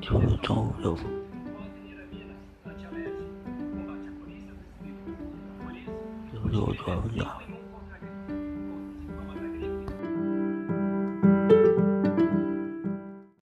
就是找不有我就是